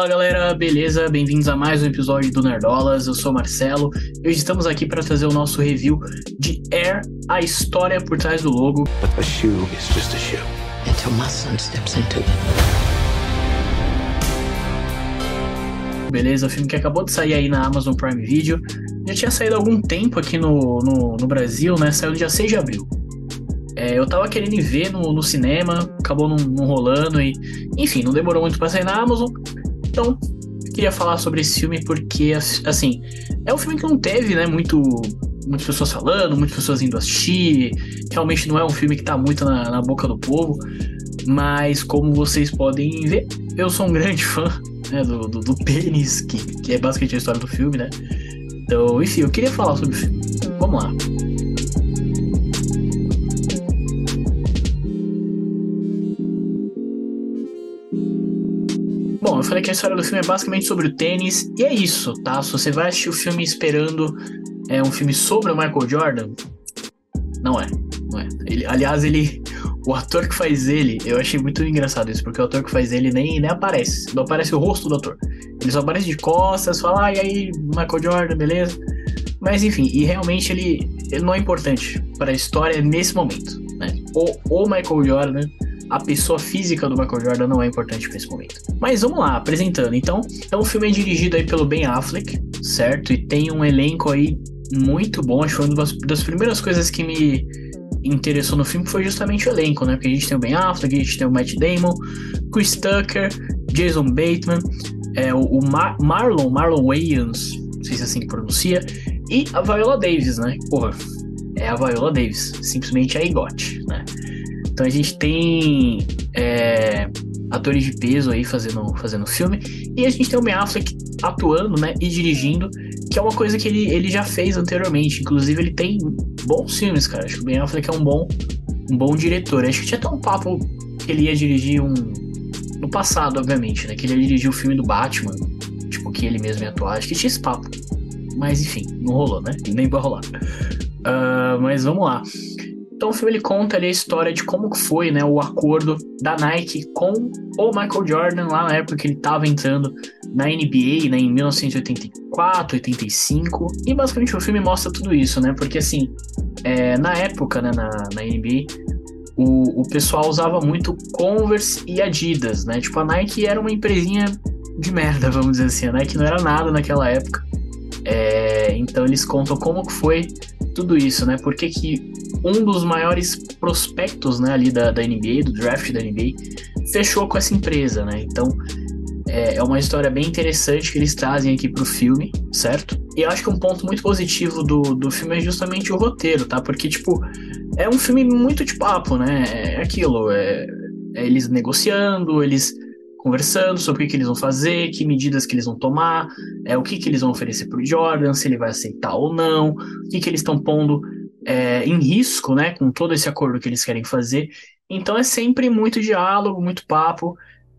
Fala galera, beleza? Bem-vindos a mais um episódio do Nerdolas. Eu sou Marcelo e hoje estamos aqui para fazer o nosso review de Air, a história por trás do logo. A shoe is just a shoe. Until my son steps into it. Beleza? O filme que acabou de sair aí na Amazon Prime Video. Já tinha saído há algum tempo aqui no, no, no Brasil, né? Saiu no dia 6 de abril. É, eu tava querendo ir ver no, no cinema, acabou não, não, rolando e. Enfim, não demorou muito pra sair na Amazon. Então, queria falar sobre esse filme porque, assim, é um filme que não teve, né, muito, muitas pessoas falando, muitas pessoas indo assistir. Realmente não é um filme que tá muito na, na boca do povo. Mas, como vocês podem ver, eu sou um grande fã né, do, do, do pênis, que, que é basicamente a história do filme, né? Então, enfim, eu queria falar sobre o filme. Vamos lá. Eu falei que a história do filme é basicamente sobre o tênis, e é isso, tá? Se você vai assistir o filme esperando é, um filme sobre o Michael Jordan, não é. Não é. Ele, aliás, ele. O ator que faz ele, eu achei muito engraçado isso, porque o ator que faz ele nem, nem aparece. Não aparece o rosto do ator. Ele só aparece de costas, fala, ah, e aí, Michael Jordan, beleza? Mas enfim, e realmente ele, ele não é importante para a história nesse momento, né? O, o Michael Jordan a pessoa física do Michael Jordan não é importante para esse momento. Mas vamos lá, apresentando. Então, então o filme é dirigido aí pelo Ben Affleck, certo? E tem um elenco aí muito bom. Acho que uma das primeiras coisas que me interessou no filme foi justamente o elenco, né? Porque a gente tem o Ben Affleck, a gente tem o Matt Damon, Chris Tucker, Jason Bateman, é, o, o Mar Marlon, Marlon Wayans, não sei se é assim pronuncia, e a Viola Davis, né? Porra, é a Viola Davis, simplesmente a Igote, né? Então a gente tem é, atores de peso aí fazendo, fazendo filme. E a gente tem o Ben Affleck atuando, né? E dirigindo, que é uma coisa que ele, ele já fez anteriormente. Inclusive, ele tem bons filmes, cara. Acho que o Ben Affleck é um bom, um bom diretor. Acho que tinha até um papo que ele ia dirigir um. No passado, obviamente, né? Que ele ia dirigir o filme do Batman. Tipo, que ele mesmo ia atuar. Acho que tinha esse papo. Mas enfim, não rolou, né? Nem vai rolar. Uh, mas vamos lá. Então o filme ele conta ali a história de como foi né, o acordo da Nike com o Michael Jordan lá na época que ele estava entrando na NBA, né, em 1984, 85. E basicamente o filme mostra tudo isso, né? Porque assim, é, na época, né, na, na NBA, o, o pessoal usava muito Converse e Adidas, né? Tipo, a Nike era uma empresinha de merda, vamos dizer assim. A Nike não era nada naquela época. É, então eles contam como foi tudo isso, né? Por que, que um dos maiores prospectos né, ali da, da NBA, do draft da NBA, fechou com essa empresa, né? Então é, é uma história bem interessante que eles trazem aqui pro filme, certo? E eu acho que um ponto muito positivo do, do filme é justamente o roteiro, tá? Porque, tipo, é um filme muito de papo, né? É aquilo, é, é eles negociando, eles conversando sobre o que, eles vão fazer, que medidas que eles vão tomar, é o que, que eles vão oferecer pro Jordan, se ele vai aceitar ou não, o que, que eles estão pondo é, em risco, né, com todo esse acordo que eles querem fazer. Então é sempre muito diálogo, muito papo,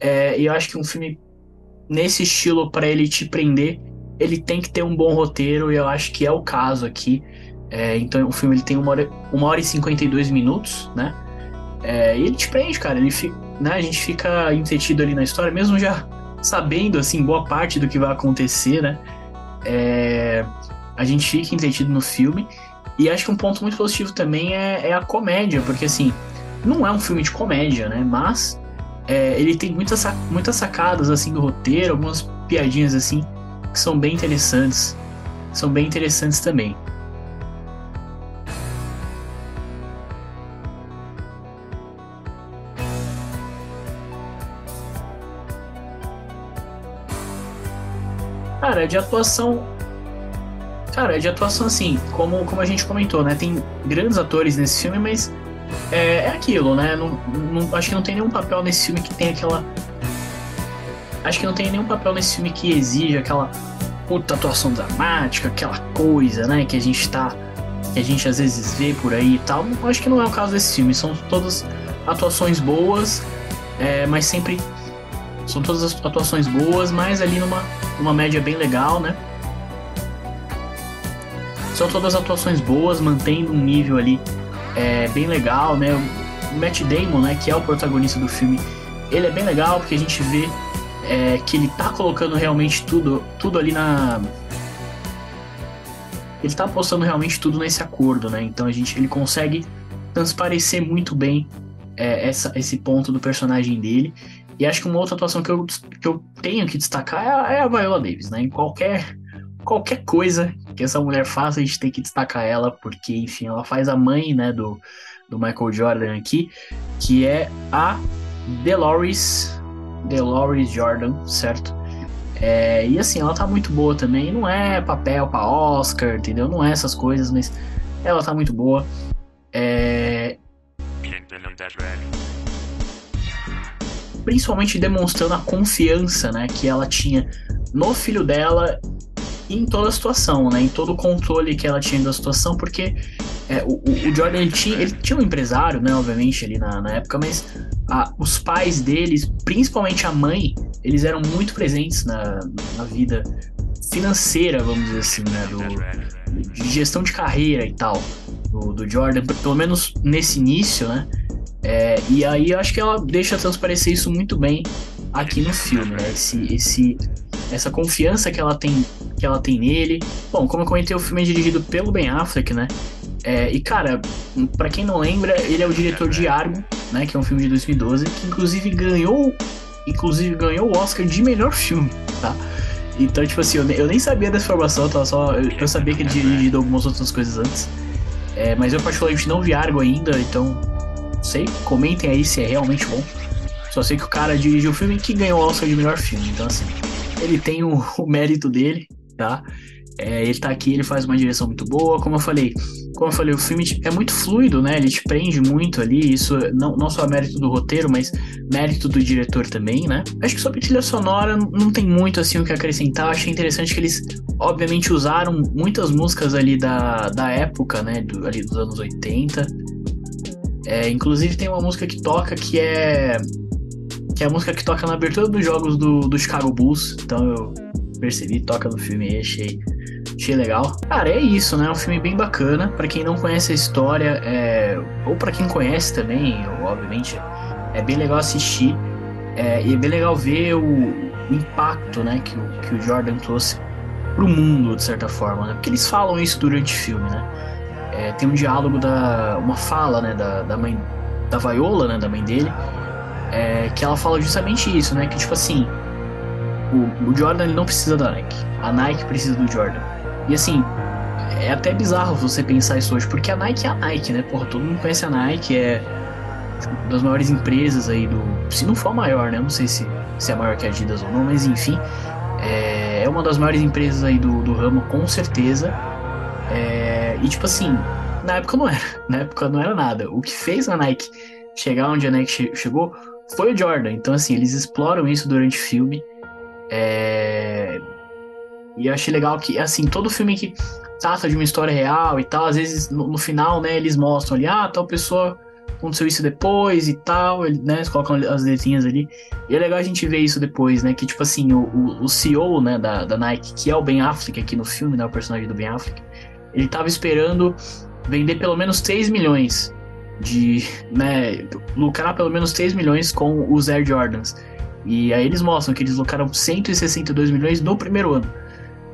é, e eu acho que um filme nesse estilo, para ele te prender, ele tem que ter um bom roteiro, e eu acho que é o caso aqui. É, então o filme ele tem uma hora, uma hora e 52 minutos, né? É, e ele te prende, cara. Ele fica, né, a gente fica entretido ali na história, mesmo já sabendo assim boa parte do que vai acontecer, né? É, a gente fica entretido no filme. E acho que um ponto muito positivo também é, é a comédia, porque assim, não é um filme de comédia, né? Mas é, ele tem muitas, muitas sacadas assim do roteiro, algumas piadinhas assim que são bem interessantes. São bem interessantes também. Cara, de atuação. Cara, de atuação assim, como, como a gente comentou, né? Tem grandes atores nesse filme, mas é, é aquilo, né? Não, não, acho que não tem nenhum papel nesse filme que tem aquela. Acho que não tem nenhum papel nesse filme que exige aquela puta atuação dramática, aquela coisa, né? Que a gente tá. Que a gente às vezes vê por aí e tal. Acho que não é o caso desse filme. São todas atuações boas, é, mas sempre são todas as atuações boas, mas ali numa, numa média bem legal, né? São todas atuações boas, mantendo um nível ali é, bem legal, né? O Matt Damon, né, que é o protagonista do filme, ele é bem legal porque a gente vê é que ele tá colocando realmente tudo, tudo ali na. Ele tá apostando realmente tudo nesse acordo, né? Então a gente, ele consegue transparecer muito bem é, essa, esse ponto do personagem dele. E acho que uma outra atuação que eu, que eu tenho que destacar é a, é a Viola Davis, né? Em qualquer, qualquer coisa que essa mulher faça, a gente tem que destacar ela, porque, enfim, ela faz a mãe, né, do, do Michael Jordan aqui, que é a Dolores, Dolores Jordan, certo? É, e assim, ela tá muito boa também. Não é papel pra Oscar, entendeu? Não é essas coisas, mas ela tá muito boa. É... Principalmente demonstrando a confiança né, que ela tinha no filho dela em toda a situação, né? Em todo o controle que ela tinha da situação, porque é, o, o, Jordan ele tinha, ele tinha um empresário, né? Obviamente, ali na, na época, mas a, os pais deles, principalmente a mãe, eles eram muito presentes na, na vida financeira, vamos dizer assim, né? Do, de gestão de carreira e tal, do, do Jordan, pelo menos nesse início, né? É, e aí eu acho que ela deixa transparecer isso muito bem aqui no filme, né? Esse, esse, essa confiança que ela tem que ela tem nele. Bom, como eu comentei, o filme é dirigido pelo Ben Affleck, né? É, e cara, para quem não lembra, ele é o diretor de Argo, né? Que é um filme de 2012, que inclusive ganhou, inclusive ganhou o Oscar de melhor filme, tá? Então, tipo assim, eu, nem sabia dessa informação, tá? Só, eu, eu, sabia que ele tinha dirigido algumas outras coisas antes. É, mas eu particularmente não vi Argo ainda, então não sei. Comentem aí se é realmente bom. Só sei que o cara dirigiu o filme que ganhou o Oscar de melhor filme. Então, assim, ele tem o, o mérito dele, tá? É, ele tá aqui, ele faz uma direção muito boa. Como eu falei, como eu falei, o filme é muito fluido, né? Ele te prende muito ali. Isso não, não só mérito do roteiro, mas mérito do diretor também, né? Acho que sobre trilha sonora não tem muito assim o que acrescentar. Achei interessante que eles, obviamente, usaram muitas músicas ali da, da época, né? Do, ali dos anos 80. É, inclusive tem uma música que toca que é que é a música que toca na abertura dos jogos do, do Chicago Bulls. Então eu percebi, toca no filme e achei, achei legal. Cara, é isso, né? É um filme bem bacana. para quem não conhece a história, é... ou para quem conhece também, obviamente, é bem legal assistir. É... E é bem legal ver o, o impacto né, que, o, que o Jordan trouxe pro mundo, de certa forma, né? Porque eles falam isso durante o filme, né? É, tem um diálogo da. uma fala, né, da, da mãe da Viola, né, da mãe dele, é, que ela fala justamente isso, né? Que tipo assim, o, o Jordan ele não precisa da Nike, a Nike precisa do Jordan. E assim, é até bizarro você pensar isso hoje, porque a Nike é a Nike, né? Porra, todo mundo conhece a Nike, é uma das maiores empresas aí do. Se não for a maior, né? Não sei se, se é maior que a Adidas ou não, mas enfim. É, é uma das maiores empresas aí do, do ramo, com certeza. É, e tipo assim, na época não era. Na época não era nada. O que fez a Nike chegar onde a Nike chegou foi o Jordan. Então, assim, eles exploram isso durante o filme. É... E eu achei legal que, assim, todo filme que trata de uma história real e tal, às vezes no, no final, né, eles mostram ali, ah, tal pessoa aconteceu isso depois e tal, né, eles colocam as letrinhas ali. E é legal a gente ver isso depois, né, que tipo assim, o, o, o CEO, né, da, da Nike, que é o Ben Affleck aqui no filme, né, o personagem do Ben Affleck, ele tava esperando vender pelo menos 3 milhões de né, lucrar pelo menos 3 milhões com os Air Jordans. E aí eles mostram que eles lucraram 162 milhões no primeiro ano.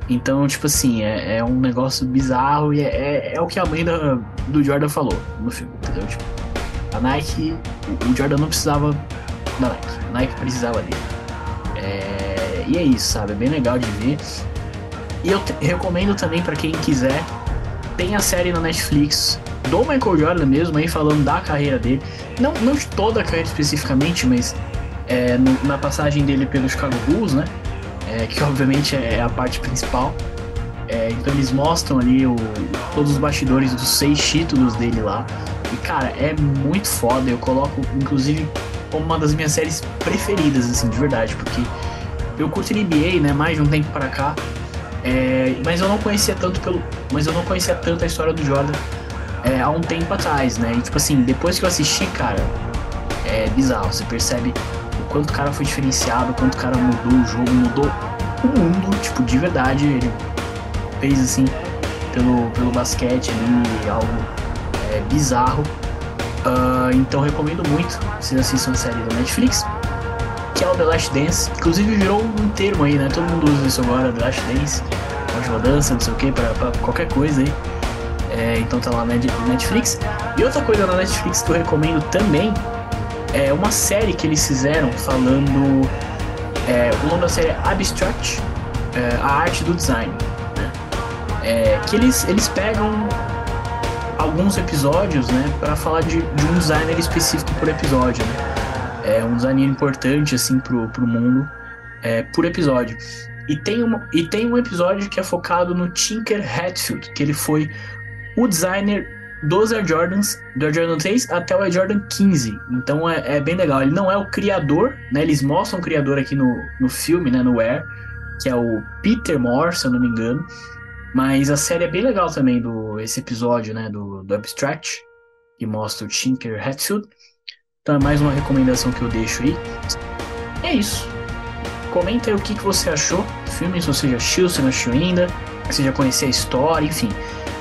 Então, tipo assim, é, é um negócio bizarro e é, é, é, o que a mãe da, do Jordan falou no filme, entendeu? Tipo, a Nike, o Jordan não precisava da Nike, a Nike precisava dele. É, e é isso, sabe? É bem legal de ver. E eu recomendo também para quem quiser, tem a série na Netflix do Michael Jordan mesmo, aí falando da carreira dele. Não, não de toda a carreira especificamente, mas é, no, na passagem dele pelo Chicago Bulls, né? É, que obviamente é a parte principal. É, então eles mostram ali o, todos os bastidores dos seis títulos dele lá. E cara, é muito foda. Eu coloco, inclusive, como uma das minhas séries preferidas, assim, de verdade, porque eu curto NBA, né? Mais de um tempo para cá. É, mas eu não conhecia tanto pelo. Mas eu não conhecia tanto a história do Jordan é, há um tempo atrás, né? E tipo assim, depois que eu assisti, cara, é bizarro. Você percebe o quanto o cara foi diferenciado, o quanto o cara mudou o jogo, mudou o mundo, tipo, de verdade. Ele fez assim pelo, pelo basquete ali, algo é, bizarro. Uh, então recomendo muito vocês assistam a série da Netflix. que é o The Last Dance. Inclusive virou um termo aí, né? Todo mundo usa isso agora, The Last Dance, última dança, não sei o que, pra, pra qualquer coisa aí. É, então tá lá na Netflix. E outra coisa na Netflix que eu recomendo também é uma série que eles fizeram falando. É, o nome da série é Abstract, é, a arte do design. Né? É, que eles, eles pegam alguns episódios né, para falar de, de, um designer específico por episódio. Né? É um designer importante assim pro, pro mundo é, por episódio. E tem, uma, e tem um episódio que é focado no Tinker Hatfield, que ele foi o designer dos Air Jordans, do Air Jordan 3 até o Air Jordan 15. Então é, é, bem legal. Ele não é o criador, né? Eles mostram o criador aqui no, no filme, né? No Air, que é o Peter Moore, se eu não me engano. Mas a série é bem legal também, do, esse episódio, né? Do, do Abstract, que mostra o Tinker Hatfield. Então é mais uma recomendação que eu deixo aí. é isso. Comenta aí o que, que você achou do filme, se você já assistiu, se não assistiu ainda, se já conhecia a história, enfim.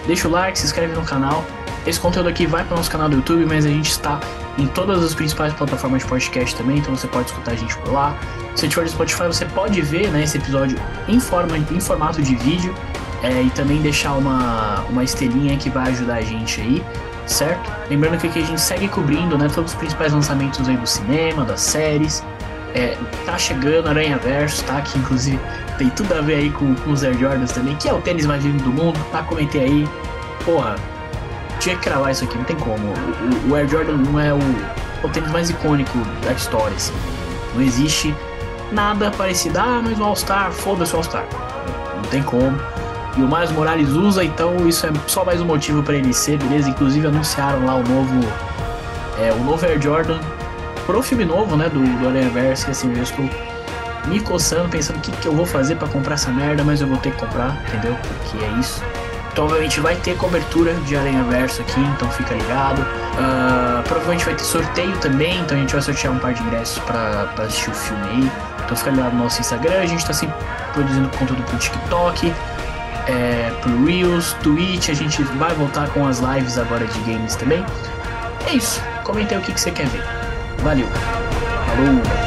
Deixa o like, se inscreve no canal. Esse conteúdo aqui vai para o nosso canal do YouTube, mas a gente está em todas as principais plataformas de podcast também, então você pode escutar a gente por lá. Se você tiver no Spotify, você pode ver né, esse episódio em, forma, em formato de vídeo é, e também deixar uma, uma estrelinha que vai ajudar a gente aí, certo? Lembrando que aqui a gente segue cobrindo né, todos os principais lançamentos aí do cinema, das séries. É, tá chegando Aranha Verso, tá? Que inclusive tem tudo a ver aí com, com os Air Jordans também, que é o tênis mais lindo do mundo, tá? Comentei aí. Porra, tinha que cravar isso aqui, não tem como. O, o Air Jordan 1 é o, o tênis mais icônico da história, assim. Não existe nada parecido. Ah, mas o All-Star, foda-se o All-Star. Não tem como. E o Miles Morales usa, então isso é só mais um motivo para ele ser, beleza? Inclusive anunciaram lá o novo. É, o novo Air Jordan pro filme novo, né? Do, do Aranha Verso, que assim, eu estou me coçando, pensando o que, que eu vou fazer para comprar essa merda, mas eu vou ter que comprar, entendeu? Porque é isso. Então, vai ter cobertura de Aranha Verso aqui, então fica ligado. Uh, provavelmente vai ter sorteio também, então a gente vai sortear um par de ingressos para assistir o filme aí. Então fica ligado no nosso Instagram, a gente tá sempre produzindo conteúdo pro TikTok, é, pro Reels, Twitch, a gente vai voltar com as lives agora de games também. É isso, comenta aí o que, que você quer ver. Valeu, falou!